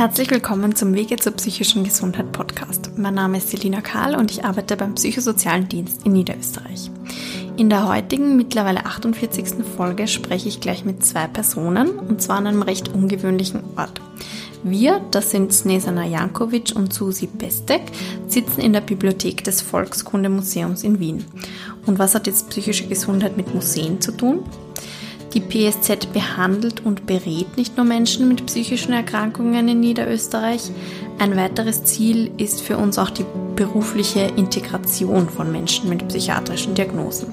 Herzlich willkommen zum Wege zur psychischen Gesundheit Podcast. Mein Name ist Selina Karl und ich arbeite beim Psychosozialen Dienst in Niederösterreich. In der heutigen, mittlerweile 48. Folge spreche ich gleich mit zwei Personen und zwar an einem recht ungewöhnlichen Ort. Wir, das sind Snesana Jankovic und Susi Bestek, sitzen in der Bibliothek des Volkskundemuseums in Wien. Und was hat jetzt psychische Gesundheit mit Museen zu tun? Die PSZ behandelt und berät nicht nur Menschen mit psychischen Erkrankungen in Niederösterreich. Ein weiteres Ziel ist für uns auch die berufliche Integration von Menschen mit psychiatrischen Diagnosen.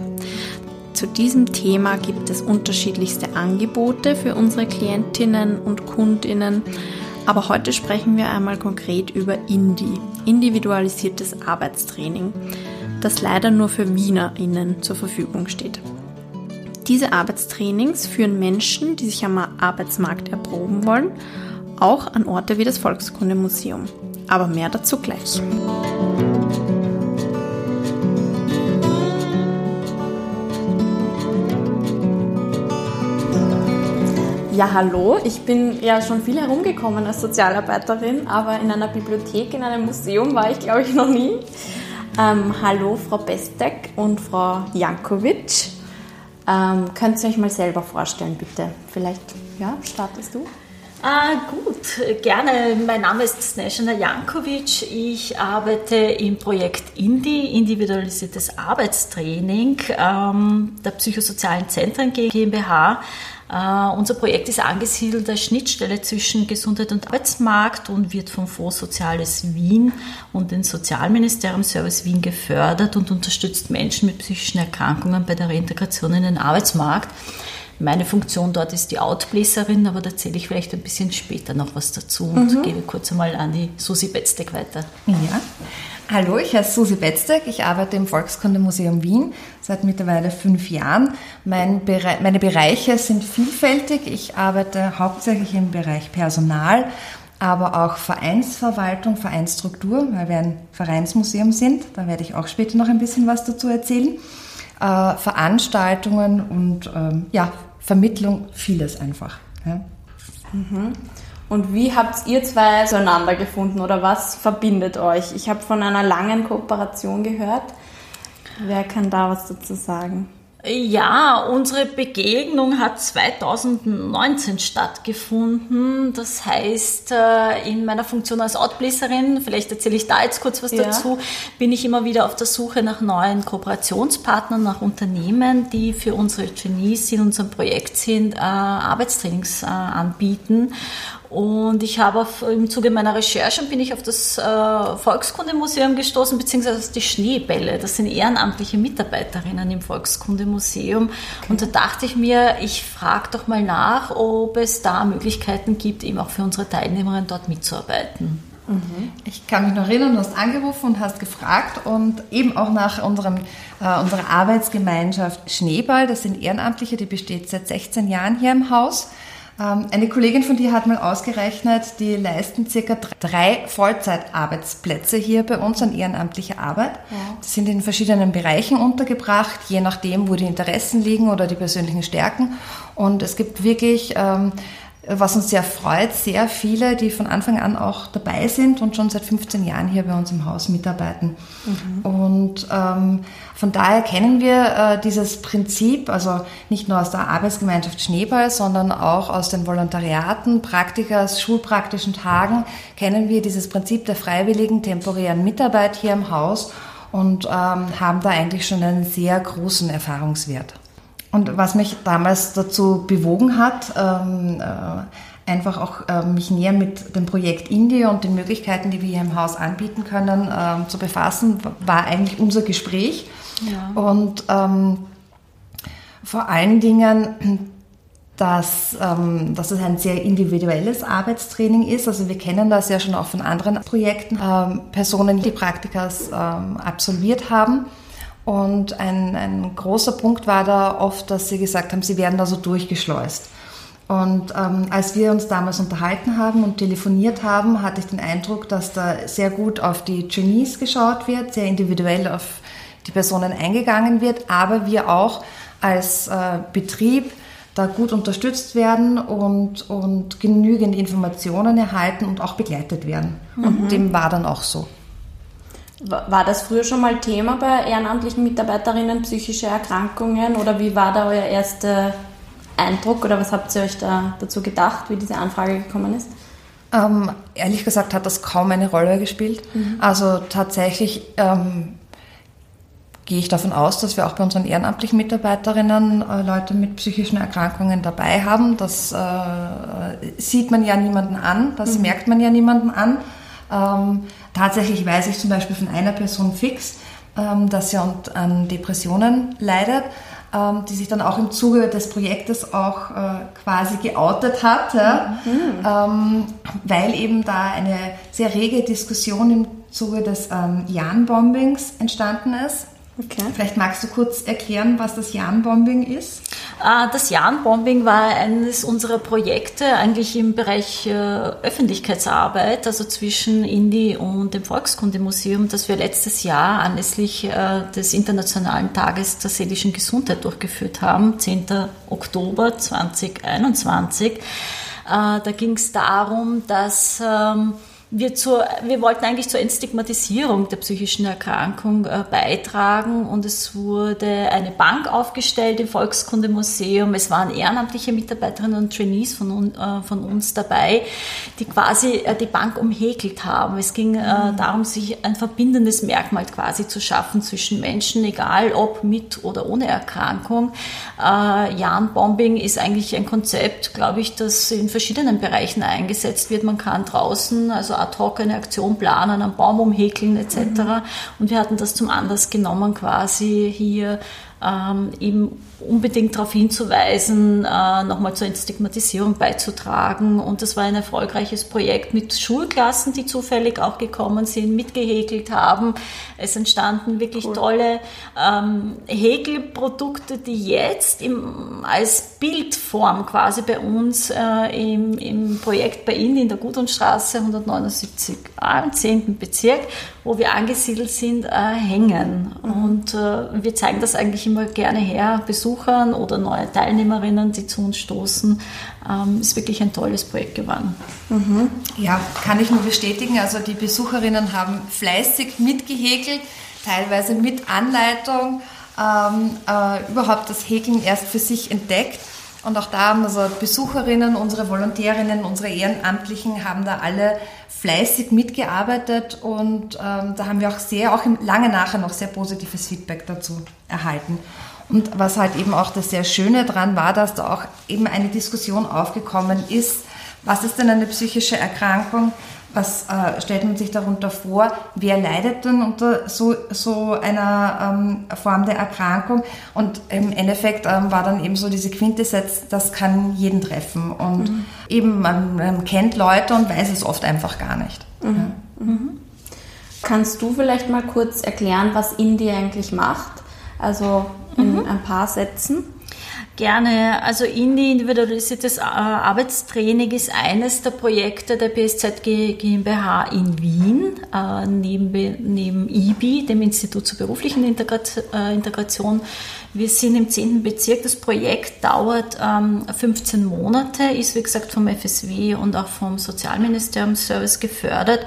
Zu diesem Thema gibt es unterschiedlichste Angebote für unsere Klientinnen und Kundinnen. Aber heute sprechen wir einmal konkret über INDI, individualisiertes Arbeitstraining, das leider nur für WienerInnen zur Verfügung steht. Diese Arbeitstrainings führen Menschen, die sich am Arbeitsmarkt erproben wollen, auch an Orte wie das Volkskundemuseum. Aber mehr dazu gleich. Ja, hallo. Ich bin ja schon viel herumgekommen als Sozialarbeiterin, aber in einer Bibliothek, in einem Museum war ich, glaube ich, noch nie. Ähm, hallo, Frau Bestek und Frau Jankovic. Ähm, könnt ihr euch mal selber vorstellen, bitte? Vielleicht, ja, startest du? Ah, gut, gerne. Mein Name ist Snezhana Jankovic. Ich arbeite im Projekt INDI, individualisiertes Arbeitstraining ähm, der Psychosozialen Zentren GmbH. Uh, unser Projekt ist angesiedelt als Schnittstelle zwischen Gesundheit und Arbeitsmarkt und wird vom Fonds Soziales Wien und dem Sozialministerium Service Wien gefördert und unterstützt Menschen mit psychischen Erkrankungen bei der Reintegration in den Arbeitsmarkt. Meine Funktion dort ist die Outbläserin, aber da erzähle ich vielleicht ein bisschen später noch was dazu und mhm. gebe kurz einmal an die Susi Betzdeck weiter. Ja. Hallo, ich heiße Susi Betzdeck. Ich arbeite im Volkskundemuseum Wien seit mittlerweile fünf Jahren. Mein Bere meine Bereiche sind vielfältig. Ich arbeite hauptsächlich im Bereich Personal, aber auch Vereinsverwaltung, Vereinsstruktur, weil wir ein Vereinsmuseum sind. Da werde ich auch später noch ein bisschen was dazu erzählen. Äh, Veranstaltungen und ähm, ja, Vermittlung, vieles einfach. Ja. Mhm. Und wie habt ihr zwei zueinander gefunden oder was verbindet euch? Ich habe von einer langen Kooperation gehört. Wer kann da was dazu sagen? Ja, unsere Begegnung hat 2019 stattgefunden. Das heißt, äh, in meiner Funktion als Outbläserin, vielleicht erzähle ich da jetzt kurz was ja. dazu, bin ich immer wieder auf der Suche nach neuen Kooperationspartnern, nach Unternehmen, die für unsere Genies in unserem Projekt sind, äh, Arbeitstrainings äh, anbieten. Und ich habe auf, im Zuge meiner Recherchen bin ich auf das äh, Volkskundemuseum gestoßen, beziehungsweise auf die Schneebälle. Das sind ehrenamtliche Mitarbeiterinnen im Volkskundemuseum. Okay. Und da dachte ich mir, ich frage doch mal nach, ob es da Möglichkeiten gibt, eben auch für unsere Teilnehmerinnen dort mitzuarbeiten. Mhm. Ich kann mich noch erinnern, du hast angerufen und hast gefragt und eben auch nach unserem, äh, unserer Arbeitsgemeinschaft Schneeball. Das sind Ehrenamtliche, die besteht seit 16 Jahren hier im Haus. Ähm, eine Kollegin von dir hat mal ausgerechnet, die leisten circa drei Vollzeitarbeitsplätze hier bei uns an ehrenamtlicher Arbeit. Ja. Die sind in verschiedenen Bereichen untergebracht, je nachdem, wo die Interessen liegen oder die persönlichen Stärken. Und es gibt wirklich ähm, was uns sehr freut, sehr viele, die von Anfang an auch dabei sind und schon seit 15 Jahren hier bei uns im Haus mitarbeiten. Mhm. Und ähm, von daher kennen wir äh, dieses Prinzip, also nicht nur aus der Arbeitsgemeinschaft Schneeball, sondern auch aus den Volontariaten, Praktikas, schulpraktischen Tagen, kennen wir dieses Prinzip der freiwilligen temporären Mitarbeit hier im Haus und ähm, haben da eigentlich schon einen sehr großen Erfahrungswert. Und was mich damals dazu bewogen hat, ähm, äh, einfach auch äh, mich näher mit dem Projekt Indie und den Möglichkeiten, die wir hier im Haus anbieten können, äh, zu befassen, war eigentlich unser Gespräch. Ja. Und ähm, vor allen Dingen, dass, ähm, dass es ein sehr individuelles Arbeitstraining ist. Also wir kennen das ja schon auch von anderen Projekten, ähm, Personen, die Praktikas ähm, absolviert haben und ein, ein großer Punkt war da oft, dass sie gesagt haben, sie werden da so durchgeschleust. Und ähm, als wir uns damals unterhalten haben und telefoniert haben, hatte ich den Eindruck, dass da sehr gut auf die Genies geschaut wird, sehr individuell auf die Personen eingegangen wird, aber wir auch als äh, Betrieb da gut unterstützt werden und, und genügend Informationen erhalten und auch begleitet werden. Mhm. Und dem war dann auch so. War das früher schon mal Thema bei ehrenamtlichen Mitarbeiterinnen, psychische Erkrankungen oder wie war da euer erster Eindruck oder was habt ihr euch da dazu gedacht, wie diese Anfrage gekommen ist? Ähm, ehrlich gesagt hat das kaum eine Rolle gespielt. Mhm. Also tatsächlich ähm, gehe ich davon aus, dass wir auch bei unseren ehrenamtlichen Mitarbeiterinnen äh, Leute mit psychischen Erkrankungen dabei haben. Das äh, sieht man ja niemanden an, das mhm. merkt man ja niemanden an. Ähm, tatsächlich weiß ich zum Beispiel von einer Person fix, ähm, dass sie an Depressionen leidet ähm, die sich dann auch im Zuge des Projektes auch äh, quasi geoutet hat, mhm. ähm, weil eben da eine sehr rege Diskussion im Zuge des ähm, Jan-Bombings entstanden ist. Okay. Vielleicht magst du kurz erklären, was das Jan-Bombing ist? Ah, das Jan-Bombing war eines unserer Projekte eigentlich im Bereich äh, Öffentlichkeitsarbeit, also zwischen Indi und dem Volkskundemuseum, das wir letztes Jahr anlässlich äh, des Internationalen Tages der seelischen Gesundheit durchgeführt haben, 10. Oktober 2021. Äh, da ging es darum, dass ähm, wir, zur, wir wollten eigentlich zur Entstigmatisierung der psychischen Erkrankung äh, beitragen und es wurde eine Bank aufgestellt im Volkskundemuseum. Es waren ehrenamtliche Mitarbeiterinnen und Trainees von, äh, von uns dabei, die quasi äh, die Bank umhäkelt haben. Es ging äh, mhm. darum, sich ein verbindendes Merkmal quasi zu schaffen zwischen Menschen, egal ob mit oder ohne Erkrankung. Äh, Jan-Bombing ist eigentlich ein Konzept, glaube ich, das in verschiedenen Bereichen eingesetzt wird. Man kann draußen, also ad hoc eine Aktion planen, einen Baum umhäkeln etc. Mhm. Und wir hatten das zum Anlass genommen, quasi hier ähm, eben unbedingt darauf hinzuweisen, äh, nochmal zur Entstigmatisierung beizutragen. Und das war ein erfolgreiches Projekt mit Schulklassen, die zufällig auch gekommen sind, mitgehäkelt haben. Es entstanden wirklich cool. tolle ähm, Häkelprodukte, die jetzt im, als Bildform quasi bei uns äh, im, im Projekt bei Ihnen in der Gudrunstraße 179a im 10. Bezirk, wo wir angesiedelt sind, äh, hängen. Und äh, wir zeigen das eigentlich immer gerne her, Besuchern oder neue Teilnehmerinnen, die zu uns stoßen. Ähm, ist wirklich ein tolles Projekt geworden. Mhm. Ja, kann ich nur bestätigen. Also die Besucherinnen haben fleißig mitgehäkelt, teilweise mit Anleitung, ähm, äh, überhaupt das Häkeln erst für sich entdeckt. Und auch da haben also Besucherinnen, unsere Volontärinnen, unsere Ehrenamtlichen haben da alle fleißig mitgearbeitet und ähm, da haben wir auch sehr, auch im, lange nachher noch sehr positives Feedback dazu erhalten. Und was halt eben auch das sehr Schöne dran war, dass da auch eben eine Diskussion aufgekommen ist, was ist denn eine psychische Erkrankung? Was äh, stellt man sich darunter vor? Wer leidet denn unter so, so einer ähm, Form der Erkrankung? Und im Endeffekt ähm, war dann eben so diese Quintessenz, das kann jeden treffen. Und mhm. eben man, man, kennt Leute und weiß es oft einfach gar nicht. Mhm. Ja. Mhm. Kannst du vielleicht mal kurz erklären, was Indie eigentlich macht? Also in mhm. ein paar Sätzen? Gerne. Also Indie individualisiertes äh, Arbeitstraining ist eines der Projekte der BSZ GmbH in Wien, äh, neben, neben IBI, dem Institut zur beruflichen äh, Integration. Wir sind im 10. Bezirk. Das Projekt dauert 15 ähm, Monate, ist wie gesagt vom FSW und auch vom Sozialministerium Service gefördert.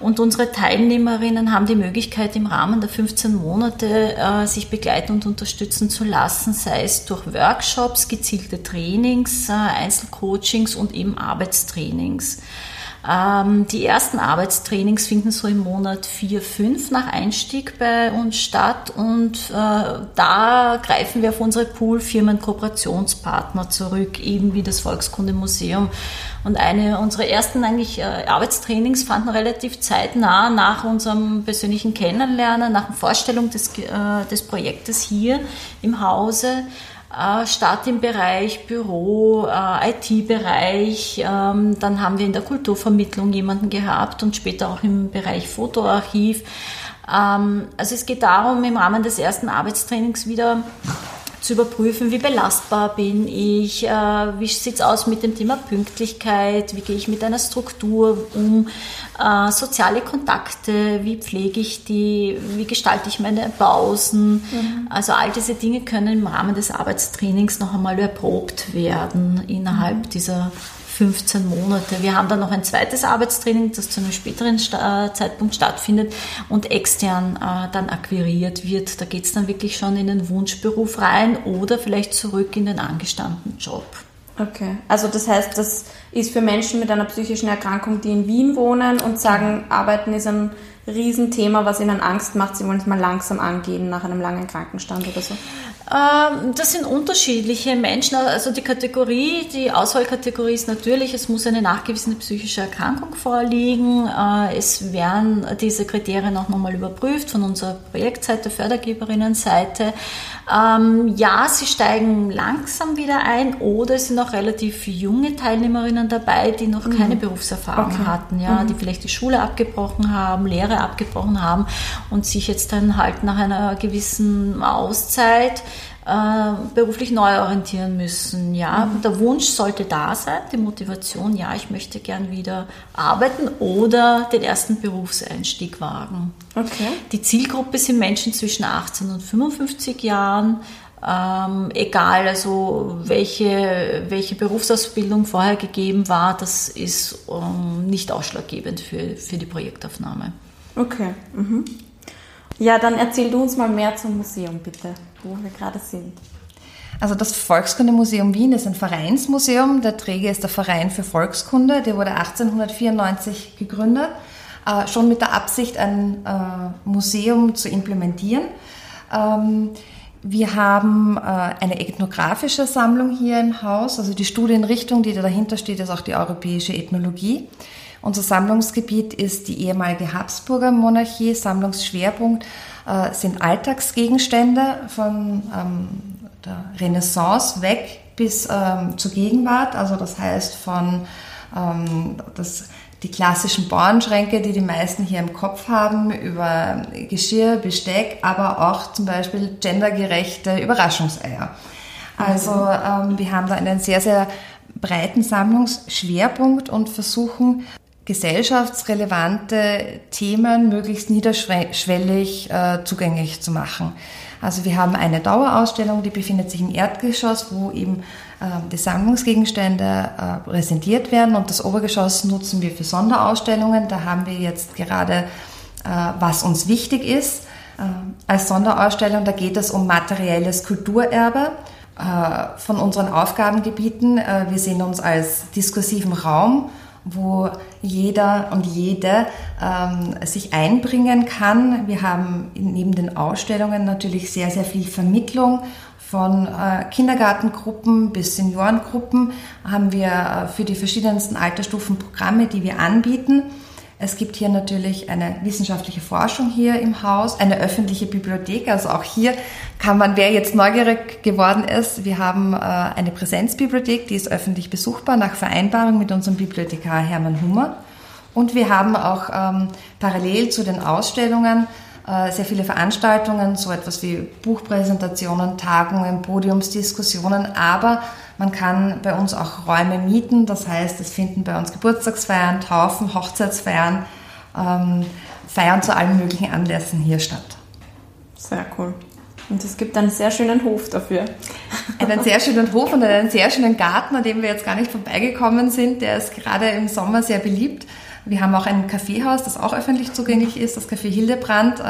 Und unsere Teilnehmerinnen haben die Möglichkeit, im Rahmen der 15 Monate äh, sich begleiten und unterstützen zu lassen, sei es durch Workshops, gezielte Trainings, äh, Einzelcoachings und eben Arbeitstrainings. Ähm, die ersten Arbeitstrainings finden so im Monat 4, 5 nach Einstieg bei uns statt und äh, da greifen wir auf unsere Pool-Firmen-Kooperationspartner zurück, eben wie das Volkskundemuseum. Und eine unserer ersten eigentlich äh, Arbeitstrainings fanden relativ zeitnah nach unserem persönlichen Kennenlernen, nach der Vorstellung des, äh, des Projektes hier im Hause äh, statt im Bereich Büro, IT-Bereich. Ähm, dann haben wir in der Kulturvermittlung jemanden gehabt und später auch im Bereich Fotoarchiv. Ähm, also es geht darum, im Rahmen des ersten Arbeitstrainings wieder zu überprüfen, wie belastbar bin ich, äh, wie sieht es aus mit dem Thema Pünktlichkeit, wie gehe ich mit einer Struktur um, äh, soziale Kontakte, wie pflege ich die, wie gestalte ich meine Pausen. Mhm. Also all diese Dinge können im Rahmen des Arbeitstrainings noch einmal erprobt werden innerhalb mhm. dieser 15 Monate. Wir haben dann noch ein zweites Arbeitstraining, das zu einem späteren äh, Zeitpunkt stattfindet und extern äh, dann akquiriert wird. Da geht es dann wirklich schon in den Wunschberuf rein oder vielleicht zurück in den angestammten Job. Okay, also das heißt, das ist für Menschen mit einer psychischen Erkrankung, die in Wien wohnen und sagen, Arbeiten ist ein Riesenthema, was ihnen Angst macht, sie wollen es mal langsam angehen nach einem langen Krankenstand oder so. Ähm, das sind unterschiedliche Menschen. Also die Kategorie, die Auswahlkategorie ist natürlich, es muss eine nachgewiesene psychische Erkrankung vorliegen. Äh, es werden diese Kriterien auch nochmal überprüft von unserer Projektseite, Fördergeberinnenseite. Ähm, ja, sie steigen langsam wieder ein oder es sind auch relativ junge Teilnehmerinnen dabei, die noch keine mhm. Berufserfahrung okay. hatten, ja, mhm. die vielleicht die Schule abgebrochen haben, Lehre abgebrochen haben und sich jetzt dann halt nach einer gewissen Auszeit beruflich neu orientieren müssen. Ja, mhm. der Wunsch sollte da sein, die Motivation, ja, ich möchte gern wieder arbeiten oder den ersten Berufseinstieg wagen. Okay. Die Zielgruppe sind Menschen zwischen 18 und 55 Jahren. Ähm, egal, also welche, welche Berufsausbildung vorher gegeben war, das ist ähm, nicht ausschlaggebend für, für die Projektaufnahme. Okay. Mhm. Ja, dann erzähl du uns mal mehr zum Museum, bitte, wo wir gerade sind. Also das Volkskundemuseum Wien ist ein Vereinsmuseum. Der Träger ist der Verein für Volkskunde. Der wurde 1894 gegründet, äh, schon mit der Absicht, ein äh, Museum zu implementieren. Ähm, wir haben äh, eine ethnografische Sammlung hier im Haus. Also die Studienrichtung, die da dahinter steht, ist auch die europäische Ethnologie. Unser Sammlungsgebiet ist die ehemalige Habsburger Monarchie. Sammlungsschwerpunkt äh, sind Alltagsgegenstände von ähm, der Renaissance weg bis ähm, zur Gegenwart. Also das heißt von ähm, das, die klassischen Bauernschränke, die die meisten hier im Kopf haben, über Geschirr, Besteck, aber auch zum Beispiel gendergerechte Überraschungseier. Also ähm, wir haben da einen sehr, sehr breiten Sammlungsschwerpunkt und versuchen gesellschaftsrelevante Themen möglichst niederschwellig äh, zugänglich zu machen. Also wir haben eine Dauerausstellung, die befindet sich im Erdgeschoss, wo eben äh, die Sammlungsgegenstände äh, präsentiert werden und das Obergeschoss nutzen wir für Sonderausstellungen. Da haben wir jetzt gerade, äh, was uns wichtig ist, äh, als Sonderausstellung, da geht es um materielles Kulturerbe äh, von unseren Aufgabengebieten. wir sehen uns als diskursiven Raum wo jeder und jede ähm, sich einbringen kann. Wir haben neben den Ausstellungen natürlich sehr, sehr viel Vermittlung von äh, Kindergartengruppen bis Seniorengruppen haben wir äh, für die verschiedensten Altersstufen Programme, die wir anbieten. Es gibt hier natürlich eine wissenschaftliche Forschung hier im Haus, eine öffentliche Bibliothek. Also auch hier kann man, wer jetzt neugierig geworden ist, wir haben äh, eine Präsenzbibliothek, die ist öffentlich besuchbar nach Vereinbarung mit unserem Bibliothekar Hermann Hummer. Und wir haben auch ähm, parallel zu den Ausstellungen äh, sehr viele Veranstaltungen, so etwas wie Buchpräsentationen, Tagungen, Podiumsdiskussionen, aber man kann bei uns auch Räume mieten, das heißt, es finden bei uns Geburtstagsfeiern, Taufen, Hochzeitsfeiern, ähm, Feiern zu allen möglichen Anlässen hier statt. Sehr cool. Und es gibt einen sehr schönen Hof dafür. Einen sehr schönen Hof und einen sehr schönen Garten, an dem wir jetzt gar nicht vorbeigekommen sind. Der ist gerade im Sommer sehr beliebt. Wir haben auch ein Kaffeehaus, das auch öffentlich zugänglich ist, das Café Hildebrand.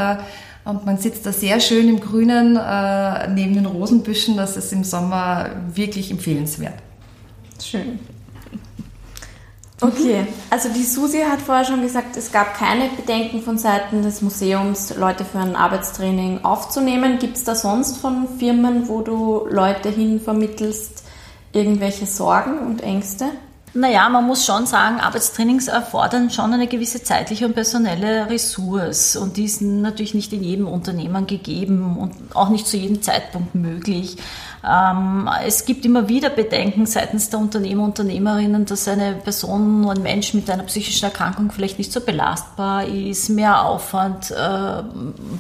Und man sitzt da sehr schön im Grünen äh, neben den Rosenbüschen. Das ist im Sommer wirklich empfehlenswert. Schön. Okay, also die Susi hat vorher schon gesagt, es gab keine Bedenken von Seiten des Museums, Leute für ein Arbeitstraining aufzunehmen. Gibt es da sonst von Firmen, wo du Leute hin vermittelst, irgendwelche Sorgen und Ängste? Naja, man muss schon sagen, Arbeitstrainings erfordern schon eine gewisse zeitliche und personelle Ressource und die sind natürlich nicht in jedem Unternehmen gegeben und auch nicht zu jedem Zeitpunkt möglich. Ähm, es gibt immer wieder Bedenken seitens der Unternehmer, Unternehmerinnen, dass eine Person, ein Mensch mit einer psychischen Erkrankung vielleicht nicht so belastbar ist, mehr Aufwand äh,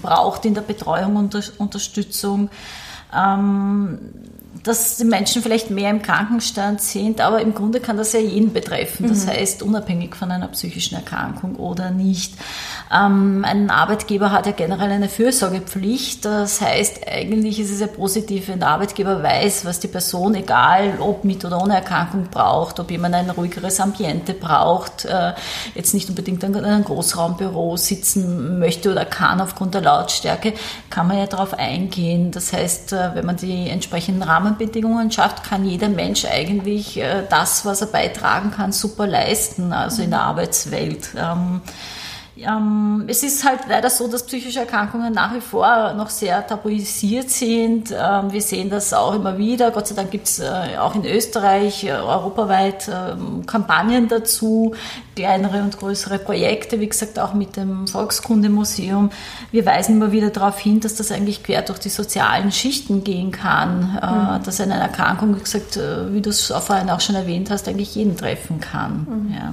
braucht in der Betreuung und Unterstützung. ähm, dass die Menschen vielleicht mehr im Krankenstand sind, aber im Grunde kann das ja jeden betreffen. Das mhm. heißt, unabhängig von einer psychischen Erkrankung oder nicht. Ähm, ein Arbeitgeber hat ja generell eine Fürsorgepflicht. Das heißt, eigentlich ist es ja positiv, wenn der Arbeitgeber weiß, was die Person, egal ob mit oder ohne Erkrankung, braucht, ob jemand ein ruhigeres Ambiente braucht, äh, jetzt nicht unbedingt in einem Großraumbüro sitzen möchte oder kann aufgrund der Lautstärke, kann man ja darauf eingehen. Das heißt, äh, wenn man die entsprechenden Rahmenbedingungen schafft, kann jeder Mensch eigentlich äh, das, was er beitragen kann, super leisten, also in der Arbeitswelt. Ähm, es ist halt leider so, dass psychische Erkrankungen nach wie vor noch sehr tabuisiert sind. Ähm, wir sehen das auch immer wieder. Gott sei Dank gibt es äh, auch in Österreich äh, europaweit ähm, Kampagnen dazu, kleinere und größere Projekte, wie gesagt auch mit dem Volkskundemuseum. Wir weisen immer wieder darauf hin, dass das eigentlich quer durch die sozialen Schichten gehen kann, äh, mhm. dass eine Erkrankung, wie gesagt, äh, wie du es vorhin auch schon erwähnt hast, eigentlich jeden treffen kann. Mhm. Ja.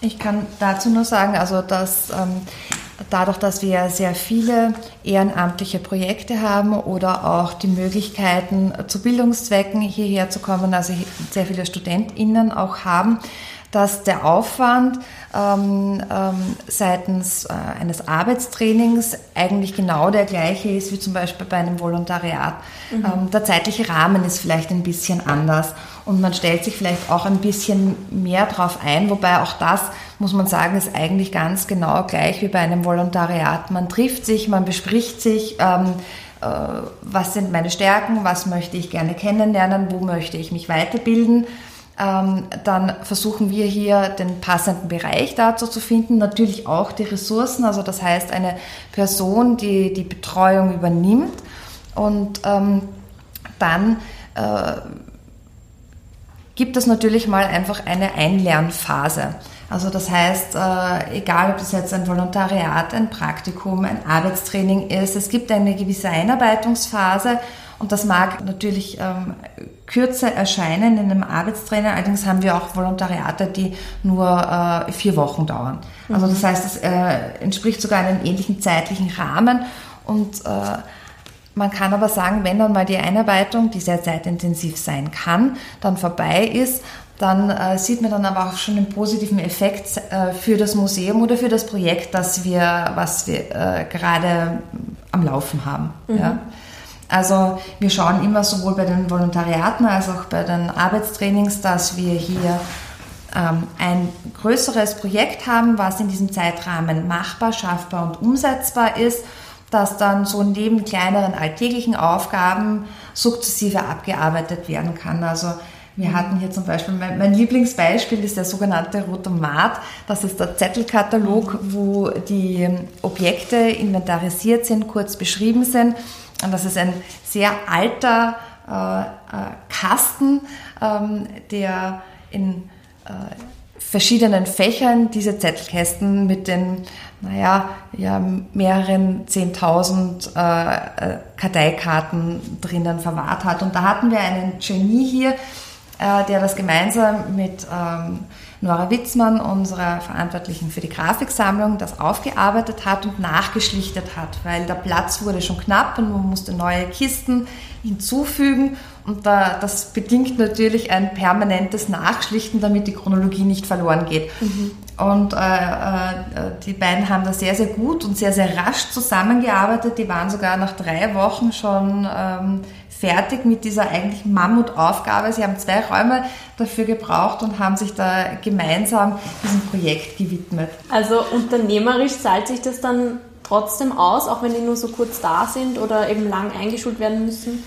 Ich kann dazu nur sagen, also dass ähm, dadurch, dass wir sehr viele ehrenamtliche Projekte haben oder auch die Möglichkeiten zu Bildungszwecken hierher zu kommen, also sehr viele StudentInnen auch haben, dass der Aufwand ähm, ähm, seitens äh, eines Arbeitstrainings eigentlich genau der gleiche ist wie zum Beispiel bei einem Volontariat. Mhm. Ähm, der zeitliche Rahmen ist vielleicht ein bisschen anders und man stellt sich vielleicht auch ein bisschen mehr darauf ein, wobei auch das, muss man sagen, ist eigentlich ganz genau gleich wie bei einem Volontariat. Man trifft sich, man bespricht sich, ähm, äh, was sind meine Stärken, was möchte ich gerne kennenlernen, wo möchte ich mich weiterbilden ähm, dann versuchen wir hier den passenden Bereich dazu zu finden, natürlich auch die Ressourcen, also das heißt eine Person, die die Betreuung übernimmt und ähm, dann äh, gibt es natürlich mal einfach eine Einlernphase. Also das heißt, äh, egal ob das jetzt ein Volontariat, ein Praktikum, ein Arbeitstraining ist, es gibt eine gewisse Einarbeitungsphase und das mag natürlich ähm, kürzer erscheinen in einem Arbeitstrainer. Allerdings haben wir auch Volontariate, die nur äh, vier Wochen dauern. Also mhm. das heißt, es äh, entspricht sogar einem ähnlichen zeitlichen Rahmen. Und äh, man kann aber sagen, wenn dann mal die Einarbeitung, die sehr zeitintensiv sein kann, dann vorbei ist, dann äh, sieht man dann aber auch schon einen positiven Effekt äh, für das Museum oder für das Projekt, das wir, was wir äh, gerade am Laufen haben. Mhm. Ja. Also wir schauen immer sowohl bei den Volontariaten als auch bei den Arbeitstrainings, dass wir hier ähm, ein größeres Projekt haben, was in diesem Zeitrahmen machbar, schaffbar und umsetzbar ist, das dann so neben kleineren alltäglichen Aufgaben sukzessive abgearbeitet werden kann. Also wir hatten hier zum Beispiel, mein, mein, Lieblingsbeispiel ist der sogenannte Rotomat. Das ist der Zettelkatalog, wo die Objekte inventarisiert sind, kurz beschrieben sind. Und das ist ein sehr alter äh, äh, Kasten, ähm, der in äh, verschiedenen Fächern diese Zettelkästen mit den, naja, ja, mehreren zehntausend äh, äh, Karteikarten drinnen verwahrt hat. Und da hatten wir einen Genie hier, äh, der das gemeinsam mit ähm, Nora Witzmann, unserer Verantwortlichen für die Grafiksammlung, das aufgearbeitet hat und nachgeschlichtet hat, weil der Platz wurde schon knapp und man musste neue Kisten hinzufügen und da, das bedingt natürlich ein permanentes Nachschlichten, damit die Chronologie nicht verloren geht. Mhm. Und äh, äh, die beiden haben da sehr, sehr gut und sehr, sehr rasch zusammengearbeitet. Die waren sogar nach drei Wochen schon ähm, fertig mit dieser eigentlich Mammutaufgabe. Sie haben zwei Räume dafür gebraucht und haben sich da gemeinsam diesem Projekt gewidmet. Also unternehmerisch zahlt sich das dann trotzdem aus, auch wenn die nur so kurz da sind oder eben lang eingeschult werden müssen?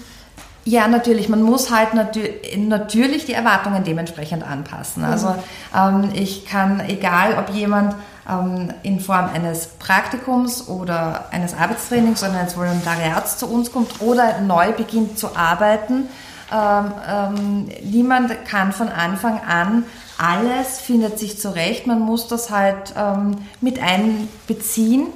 Ja, natürlich. Man muss halt natür natürlich die Erwartungen dementsprechend anpassen. Also mhm. ähm, ich kann, egal ob jemand ähm, in Form eines Praktikums oder eines Arbeitstrainings oder eines Volontariats zu uns kommt oder neu beginnt zu arbeiten, ähm, ähm, niemand kann von Anfang an alles, findet sich zurecht. Man muss das halt ähm, mit einbeziehen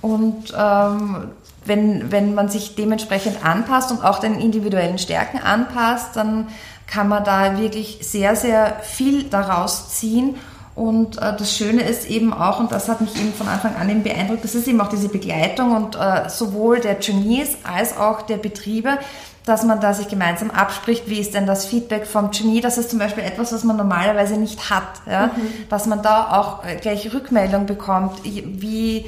und ähm, wenn, wenn man sich dementsprechend anpasst und auch den individuellen Stärken anpasst, dann kann man da wirklich sehr, sehr viel daraus ziehen Und äh, das Schöne ist eben auch, und das hat mich eben von Anfang an eben beeindruckt, das ist eben auch diese Begleitung und äh, sowohl der Trainees als auch der Betriebe, dass man da sich gemeinsam abspricht, wie ist denn das Feedback vom Genie. Das ist zum Beispiel etwas, was man normalerweise nicht hat. Ja? Mhm. Dass man da auch äh, gleich Rückmeldung bekommt, wie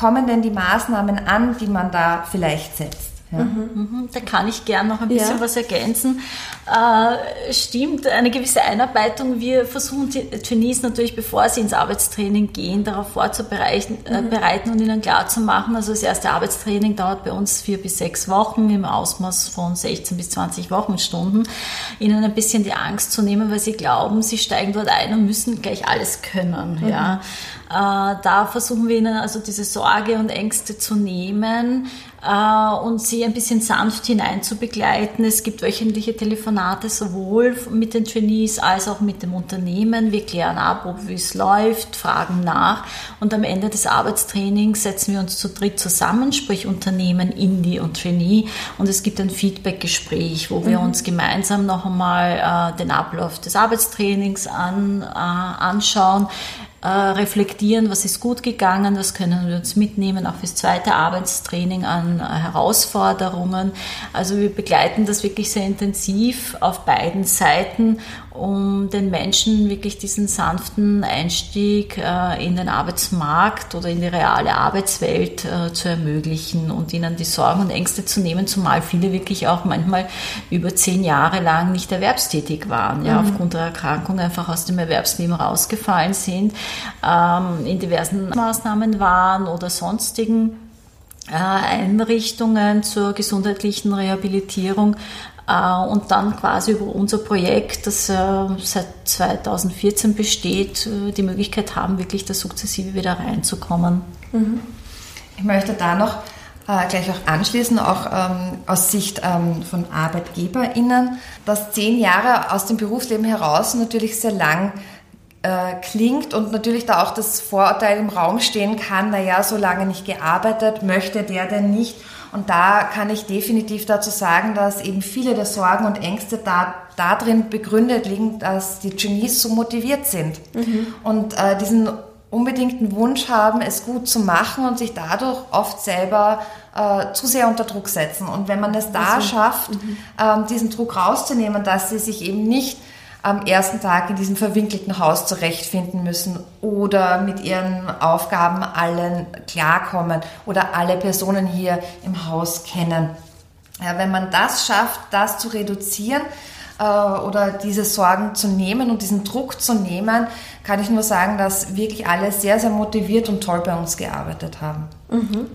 kommen denn die Maßnahmen an, die man da vielleicht setzt. Ja. Mhm, mhm. Da kann ich gern noch ein bisschen ja. was ergänzen. Äh, stimmt, eine gewisse Einarbeitung. Wir versuchen die Trainees natürlich, bevor sie ins Arbeitstraining gehen, darauf vorzubereiten äh, mhm. und ihnen klarzumachen. Also das erste Arbeitstraining dauert bei uns vier bis sechs Wochen im Ausmaß von 16 bis 20 Wochenstunden. Ihnen ein bisschen die Angst zu nehmen, weil sie glauben, sie steigen dort ein und müssen gleich alles können. Ja. Äh, da versuchen wir ihnen also diese Sorge und Ängste zu nehmen äh, und sie ein bisschen sanft hineinzubegleiten. Es gibt wöchentliche Telefonate sowohl mit den Trainees als auch mit dem Unternehmen. Wir klären ab, wie es läuft, fragen nach und am Ende des Arbeitstrainings setzen wir uns zu dritt zusammen, sprich Unternehmen, Indie und Trainee und es gibt ein Feedback-Gespräch, wo wir mhm. uns gemeinsam noch einmal äh, den Ablauf des Arbeitstrainings an, anschauen äh, reflektieren, was ist gut gegangen, was können wir uns mitnehmen, auch fürs zweite Arbeitstraining an Herausforderungen. Also wir begleiten das wirklich sehr intensiv auf beiden Seiten um den Menschen wirklich diesen sanften Einstieg äh, in den Arbeitsmarkt oder in die reale Arbeitswelt äh, zu ermöglichen und ihnen die Sorgen und Ängste zu nehmen, zumal viele wirklich auch manchmal über zehn Jahre lang nicht erwerbstätig waren, ja, mhm. aufgrund der Erkrankung einfach aus dem Erwerbsleben rausgefallen sind, ähm, in diversen Maßnahmen waren oder sonstigen äh, Einrichtungen zur gesundheitlichen Rehabilitierung und dann quasi über unser Projekt, das äh, seit 2014 besteht, äh, die Möglichkeit haben, wirklich da sukzessive wieder reinzukommen. Mhm. Ich möchte da noch gleich auch anschließen, auch ähm, aus Sicht ähm, von ArbeitgeberInnen, dass zehn Jahre aus dem Berufsleben heraus natürlich sehr lang äh, klingt und natürlich da auch das Vorurteil im Raum stehen kann, naja, so lange nicht gearbeitet, möchte der denn nicht und da kann ich definitiv dazu sagen, dass eben viele der Sorgen und Ängste da darin begründet liegen, dass die Genies so motiviert sind mhm. und äh, diesen unbedingten Wunsch haben, es gut zu machen und sich dadurch oft selber äh, zu sehr unter Druck setzen. Und wenn man es da also, schafft, mhm. ähm, diesen Druck rauszunehmen, dass sie sich eben nicht am ersten Tag in diesem verwinkelten Haus zurechtfinden müssen oder mit ihren Aufgaben allen klarkommen oder alle Personen hier im Haus kennen. Ja, wenn man das schafft, das zu reduzieren äh, oder diese Sorgen zu nehmen und diesen Druck zu nehmen, kann ich nur sagen, dass wirklich alle sehr, sehr motiviert und toll bei uns gearbeitet haben. Mhm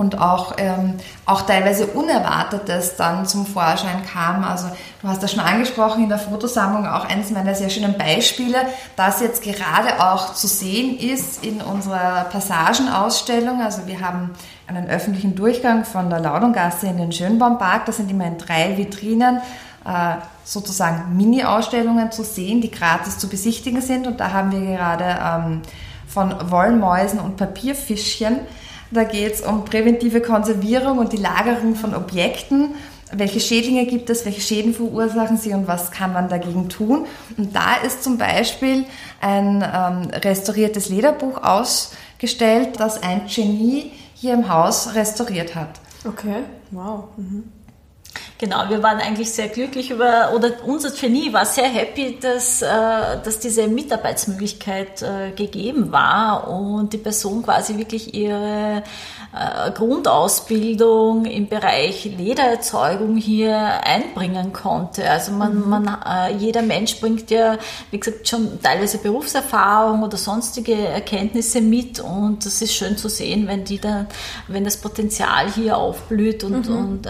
und auch, ähm, auch teilweise Unerwartetes dann zum Vorschein kam. Also du hast das schon angesprochen in der Fotosammlung, auch eines meiner sehr schönen Beispiele, das jetzt gerade auch zu sehen ist in unserer Passagenausstellung. Also wir haben einen öffentlichen Durchgang von der Laudongasse in den Schönbaumpark. Das sind immer in drei Vitrinen äh, sozusagen Mini-Ausstellungen zu sehen, die gratis zu besichtigen sind. Und da haben wir gerade ähm, von Wollmäusen und Papierfischchen da geht es um präventive Konservierung und die Lagerung von Objekten. Welche Schädlinge gibt es, welche Schäden verursachen sie und was kann man dagegen tun? Und da ist zum Beispiel ein ähm, restauriertes Lederbuch ausgestellt, das ein Genie hier im Haus restauriert hat. Okay, wow. Mhm. Genau, wir waren eigentlich sehr glücklich über, oder unser Trainee war sehr happy, dass, äh, dass diese Mitarbeitsmöglichkeit äh, gegeben war und die Person quasi wirklich ihre äh, Grundausbildung im Bereich Ledererzeugung hier einbringen konnte. Also man, mhm. man, jeder Mensch bringt ja, wie gesagt, schon teilweise Berufserfahrung oder sonstige Erkenntnisse mit und das ist schön zu sehen, wenn die dann, wenn das Potenzial hier aufblüht und, mhm. und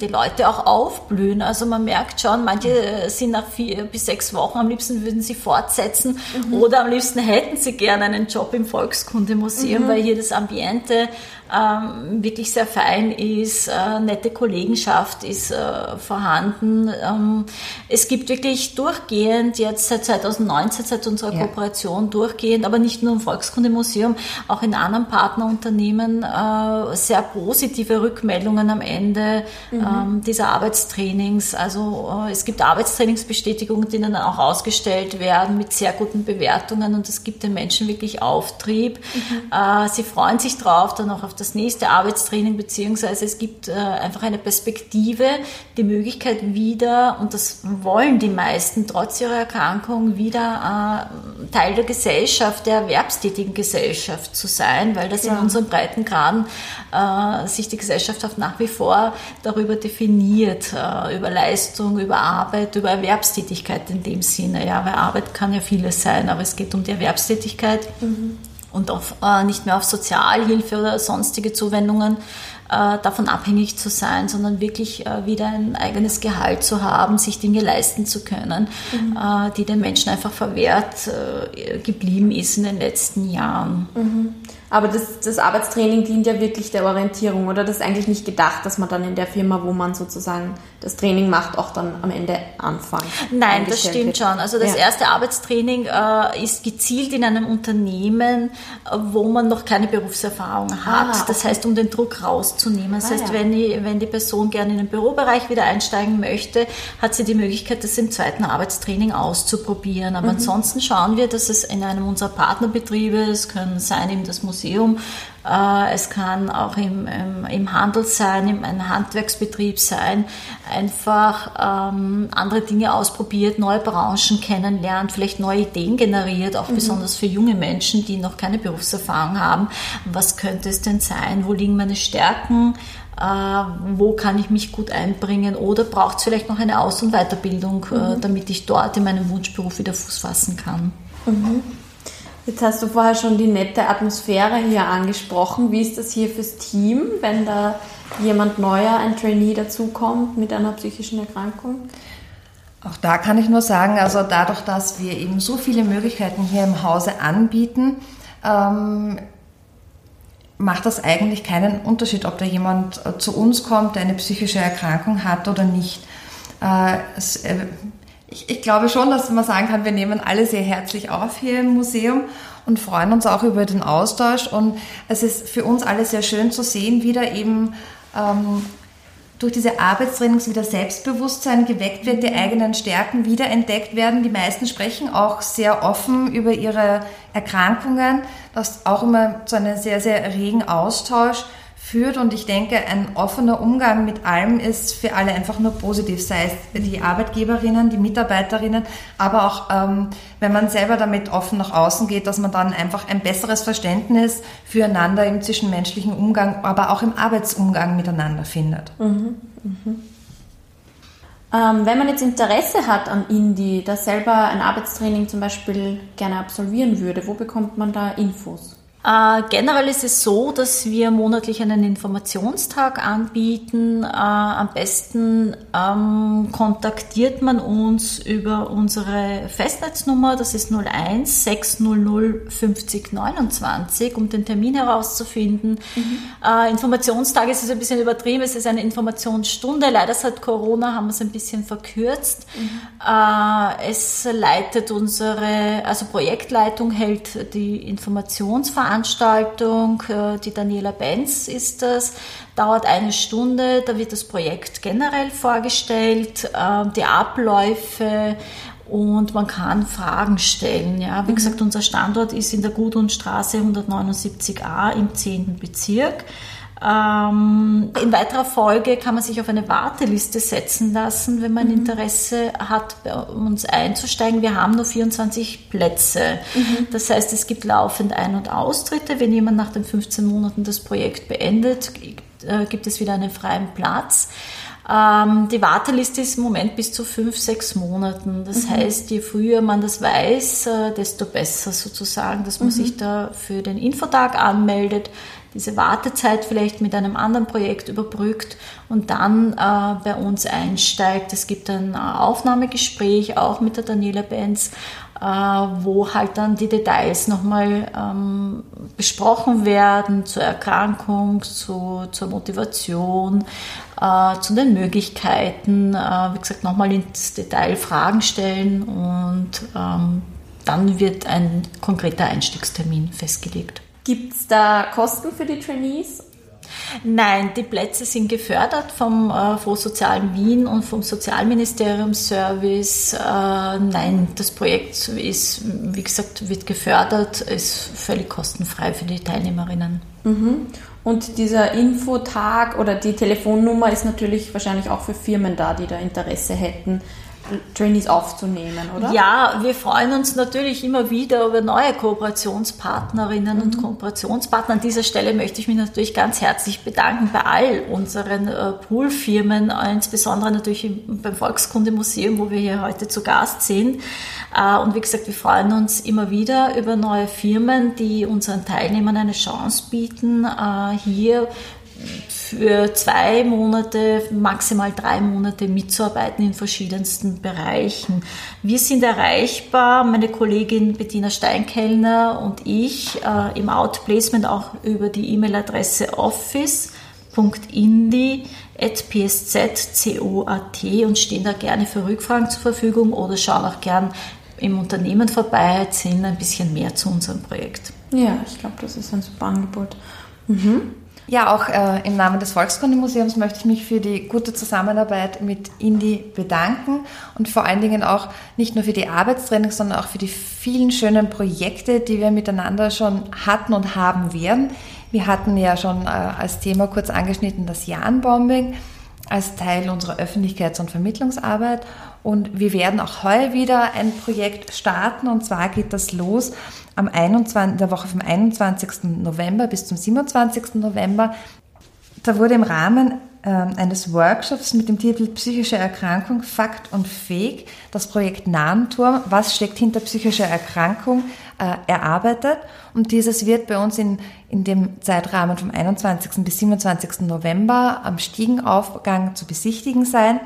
die Leute auch aufblühen. Also man merkt schon, manche sind nach vier bis sechs Wochen am liebsten würden sie fortsetzen mhm. oder am liebsten hätten sie gerne einen Job im Volkskundemuseum, mhm. weil hier das Ambiente ähm, wirklich sehr fein ist, äh, nette Kollegenschaft ist äh, vorhanden. Ähm, es gibt wirklich durchgehend jetzt seit 2019, seit unserer ja. Kooperation durchgehend, aber nicht nur im Volkskundemuseum, auch in anderen Partnerunternehmen äh, sehr positive Rückmeldungen am Ende mhm. ähm, dieser Arbeitstrainings. Also äh, es gibt Arbeitstrainingsbestätigungen, die dann auch ausgestellt werden mit sehr guten Bewertungen und es gibt den Menschen wirklich Auftrieb. Mhm. Äh, sie freuen sich drauf, dann auch auf das nächste Arbeitstraining, beziehungsweise es gibt äh, einfach eine Perspektive, die Möglichkeit wieder, und das wollen die meisten trotz ihrer Erkrankung, wieder äh, Teil der Gesellschaft, der erwerbstätigen Gesellschaft zu sein, weil das ja. in unseren Breitengraden äh, sich die Gesellschaft auch nach wie vor darüber definiert, äh, über Leistung, über Arbeit, über Erwerbstätigkeit in dem Sinne. Ja, weil Arbeit kann ja vieles sein, aber es geht um die Erwerbstätigkeit. Mhm und auf, äh, nicht mehr auf Sozialhilfe oder sonstige Zuwendungen äh, davon abhängig zu sein, sondern wirklich äh, wieder ein eigenes Gehalt zu haben, sich Dinge leisten zu können, mhm. äh, die den Menschen einfach verwehrt äh, geblieben ist in den letzten Jahren. Mhm. Aber das, das Arbeitstraining dient ja wirklich der Orientierung oder das ist eigentlich nicht gedacht, dass man dann in der Firma, wo man sozusagen das Training macht, auch dann am Ende anfängt? Nein, das stimmt wird. schon. Also das ja. erste Arbeitstraining äh, ist gezielt in einem Unternehmen, äh, wo man noch keine Berufserfahrung hat. Ah, okay. Das heißt, um den Druck rauszunehmen. Das ah, heißt, ja. wenn, die, wenn die Person gerne in den Bürobereich wieder einsteigen möchte, hat sie die Möglichkeit, das im zweiten Arbeitstraining auszuprobieren. Aber mhm. ansonsten schauen wir, dass es in einem unserer Partnerbetriebe, es können sein eben das Museum, Museum. Äh, es kann auch im, im, im Handel sein, im ein Handwerksbetrieb sein, einfach ähm, andere Dinge ausprobiert, neue Branchen kennenlernt, vielleicht neue Ideen generiert, auch mhm. besonders für junge Menschen, die noch keine Berufserfahrung haben. Was könnte es denn sein? Wo liegen meine Stärken? Äh, wo kann ich mich gut einbringen? Oder braucht es vielleicht noch eine Aus- und Weiterbildung, äh, mhm. damit ich dort in meinem Wunschberuf wieder Fuß fassen kann? Mhm. Jetzt hast du vorher schon die nette Atmosphäre hier angesprochen. Wie ist das hier fürs Team, wenn da jemand neuer, ein Trainee dazukommt mit einer psychischen Erkrankung? Auch da kann ich nur sagen, also dadurch, dass wir eben so viele Möglichkeiten hier im Hause anbieten, ähm, macht das eigentlich keinen Unterschied, ob da jemand äh, zu uns kommt, der eine psychische Erkrankung hat oder nicht. Äh, es, äh, ich, ich glaube schon, dass man sagen kann, wir nehmen alle sehr herzlich auf hier im Museum und freuen uns auch über den Austausch. Und es ist für uns alle sehr schön zu sehen, wie da eben ähm, durch diese Arbeitstrainings wieder Selbstbewusstsein geweckt wird, die eigenen Stärken wiederentdeckt werden. Die meisten sprechen auch sehr offen über ihre Erkrankungen. Das ist auch immer zu einem sehr, sehr regen Austausch führt. Und ich denke, ein offener Umgang mit allem ist für alle einfach nur positiv, sei es die Arbeitgeberinnen, die Mitarbeiterinnen, aber auch ähm, wenn man selber damit offen nach außen geht, dass man dann einfach ein besseres Verständnis füreinander im zwischenmenschlichen Umgang, aber auch im Arbeitsumgang miteinander findet. Mhm. Mhm. Ähm, wenn man jetzt Interesse hat an Indie, das selber ein Arbeitstraining zum Beispiel gerne absolvieren würde, wo bekommt man da Infos? Äh, generell ist es so, dass wir monatlich einen Informationstag anbieten. Äh, am besten ähm, kontaktiert man uns über unsere Festnetznummer, das ist 01 600 50 29, um den Termin herauszufinden. Mhm. Äh, Informationstag ist es ein bisschen übertrieben, es ist eine Informationsstunde. Leider seit Corona haben wir es ein bisschen verkürzt. Mhm. Äh, es leitet unsere, also Projektleitung hält die Informationsveranstaltung Veranstaltung, äh, die Daniela Benz ist das, dauert eine Stunde, da wird das Projekt generell vorgestellt, äh, die Abläufe und man kann Fragen stellen. Ja. Wie mhm. gesagt, unser Standort ist in der Gudrunstraße 179a im 10. Bezirk. Ähm, in weiterer Folge kann man sich auf eine Warteliste setzen lassen, wenn man mhm. Interesse hat, bei uns einzusteigen. Wir haben nur 24 Plätze. Mhm. Das heißt, es gibt laufend Ein- und Austritte. Wenn jemand nach den 15 Monaten das Projekt beendet, äh, gibt es wieder einen freien Platz. Ähm, die Warteliste ist im Moment bis zu fünf, sechs Monaten. Das mhm. heißt, je früher man das weiß, äh, desto besser sozusagen, dass man mhm. sich da für den Infotag anmeldet diese Wartezeit vielleicht mit einem anderen Projekt überbrückt und dann äh, bei uns einsteigt. Es gibt ein äh, Aufnahmegespräch auch mit der Daniela Benz, äh, wo halt dann die Details nochmal ähm, besprochen werden zur Erkrankung, zu, zur Motivation, äh, zu den Möglichkeiten. Äh, wie gesagt, nochmal ins Detail Fragen stellen und ähm, dann wird ein konkreter Einstiegstermin festgelegt. Gibt es da Kosten für die Trainees Nein, die Plätze sind gefördert vom äh, Fonds Sozialen Wien und vom Sozialministerium Service. Äh, nein, das Projekt ist, wie gesagt, wird gefördert, ist völlig kostenfrei für die Teilnehmerinnen. Mhm. Und dieser Infotag oder die Telefonnummer ist natürlich wahrscheinlich auch für Firmen da, die da Interesse hätten, Trainees aufzunehmen, oder? Ja, wir freuen uns natürlich immer wieder über neue Kooperationspartnerinnen mhm. und Kooperationspartner. An dieser Stelle möchte ich mich natürlich ganz herzlich bedanken bei all unseren äh, Poolfirmen, insbesondere natürlich beim Volkskundemuseum, wo wir hier heute zu Gast sind. Äh, und wie gesagt, wir freuen uns immer wieder über neue Firmen, die unseren Teilnehmern eine Chance bieten, äh, hier für zwei Monate, maximal drei Monate mitzuarbeiten in verschiedensten Bereichen. Wir sind erreichbar, meine Kollegin Bettina Steinkellner und ich, äh, im Outplacement auch über die E-Mail-Adresse office.indi.psz.co.at und stehen da gerne für Rückfragen zur Verfügung oder schauen auch gern im Unternehmen vorbei, erzählen ein bisschen mehr zu unserem Projekt. Ja, ich glaube, das ist ein super Angebot. Mhm. Ja, auch äh, im Namen des Volkskundemuseums möchte ich mich für die gute Zusammenarbeit mit Indi bedanken und vor allen Dingen auch nicht nur für die Arbeitstraining, sondern auch für die vielen schönen Projekte, die wir miteinander schon hatten und haben werden. Wir hatten ja schon äh, als Thema kurz angeschnitten das Jan-Bombing als Teil unserer Öffentlichkeits- und Vermittlungsarbeit. Und wir werden auch heuer wieder ein Projekt starten. Und zwar geht das los am 21, der Woche vom 21. November bis zum 27. November. Da wurde im Rahmen äh, eines Workshops mit dem Titel Psychische Erkrankung, Fakt und Fake das Projekt Nahenturm, was steckt hinter psychischer Erkrankung, äh, erarbeitet. Und dieses wird bei uns in, in dem Zeitrahmen vom 21. bis 27. November am Stiegenaufgang zu besichtigen sein.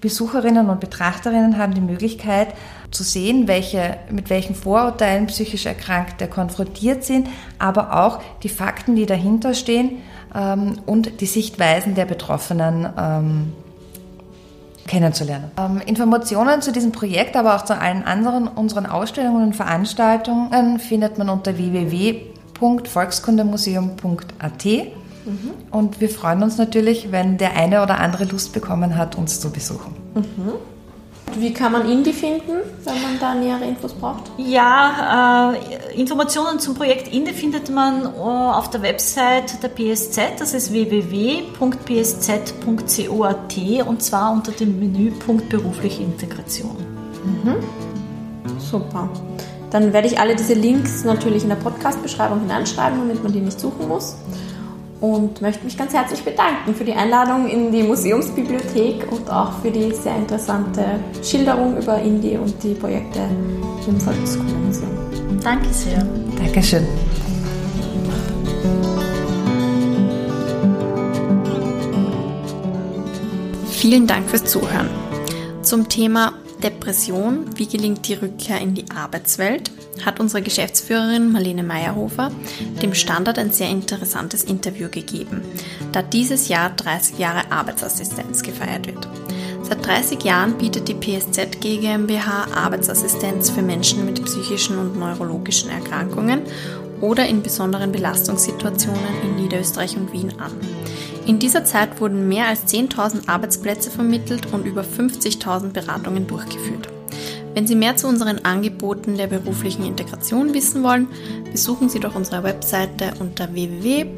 Besucherinnen und Betrachterinnen haben die Möglichkeit zu sehen, welche, mit welchen Vorurteilen psychisch Erkrankte konfrontiert sind, aber auch die Fakten, die dahinter stehen ähm, und die Sichtweisen der Betroffenen ähm, kennenzulernen. Ähm, Informationen zu diesem Projekt, aber auch zu allen anderen unseren Ausstellungen und Veranstaltungen findet man unter www.volkskundemuseum.at. Mhm. Und wir freuen uns natürlich, wenn der eine oder andere Lust bekommen hat, uns zu besuchen. Mhm. Wie kann man Indie finden, wenn man da nähere Infos braucht? Ja, äh, Informationen zum Projekt Indie findet man äh, auf der Website der PSZ, das ist www.psz.co.at und zwar unter dem Menüpunkt berufliche Integration. Mhm. Super. Dann werde ich alle diese Links natürlich in der Podcast-Beschreibung hineinschreiben, damit man die nicht suchen muss und möchte mich ganz herzlich bedanken für die Einladung in die Museumsbibliothek und auch für die sehr interessante Schilderung über Indie und die Projekte im Volkskundemuseum. Danke sehr. Dankeschön. Vielen Dank fürs Zuhören. Zum Thema Depression, wie gelingt die Rückkehr in die Arbeitswelt, hat unsere Geschäftsführerin Marlene Meyerhofer dem Standard ein sehr interessantes Interview gegeben, da dieses Jahr 30 Jahre Arbeitsassistenz gefeiert wird. Seit 30 Jahren bietet die PSZ GmbH Arbeitsassistenz für Menschen mit psychischen und neurologischen Erkrankungen oder in besonderen Belastungssituationen in Niederösterreich und Wien an. In dieser Zeit wurden mehr als 10.000 Arbeitsplätze vermittelt und über 50.000 Beratungen durchgeführt. Wenn Sie mehr zu unseren Angeboten der beruflichen Integration wissen wollen, besuchen Sie doch unsere Webseite unter www.psz.co.at.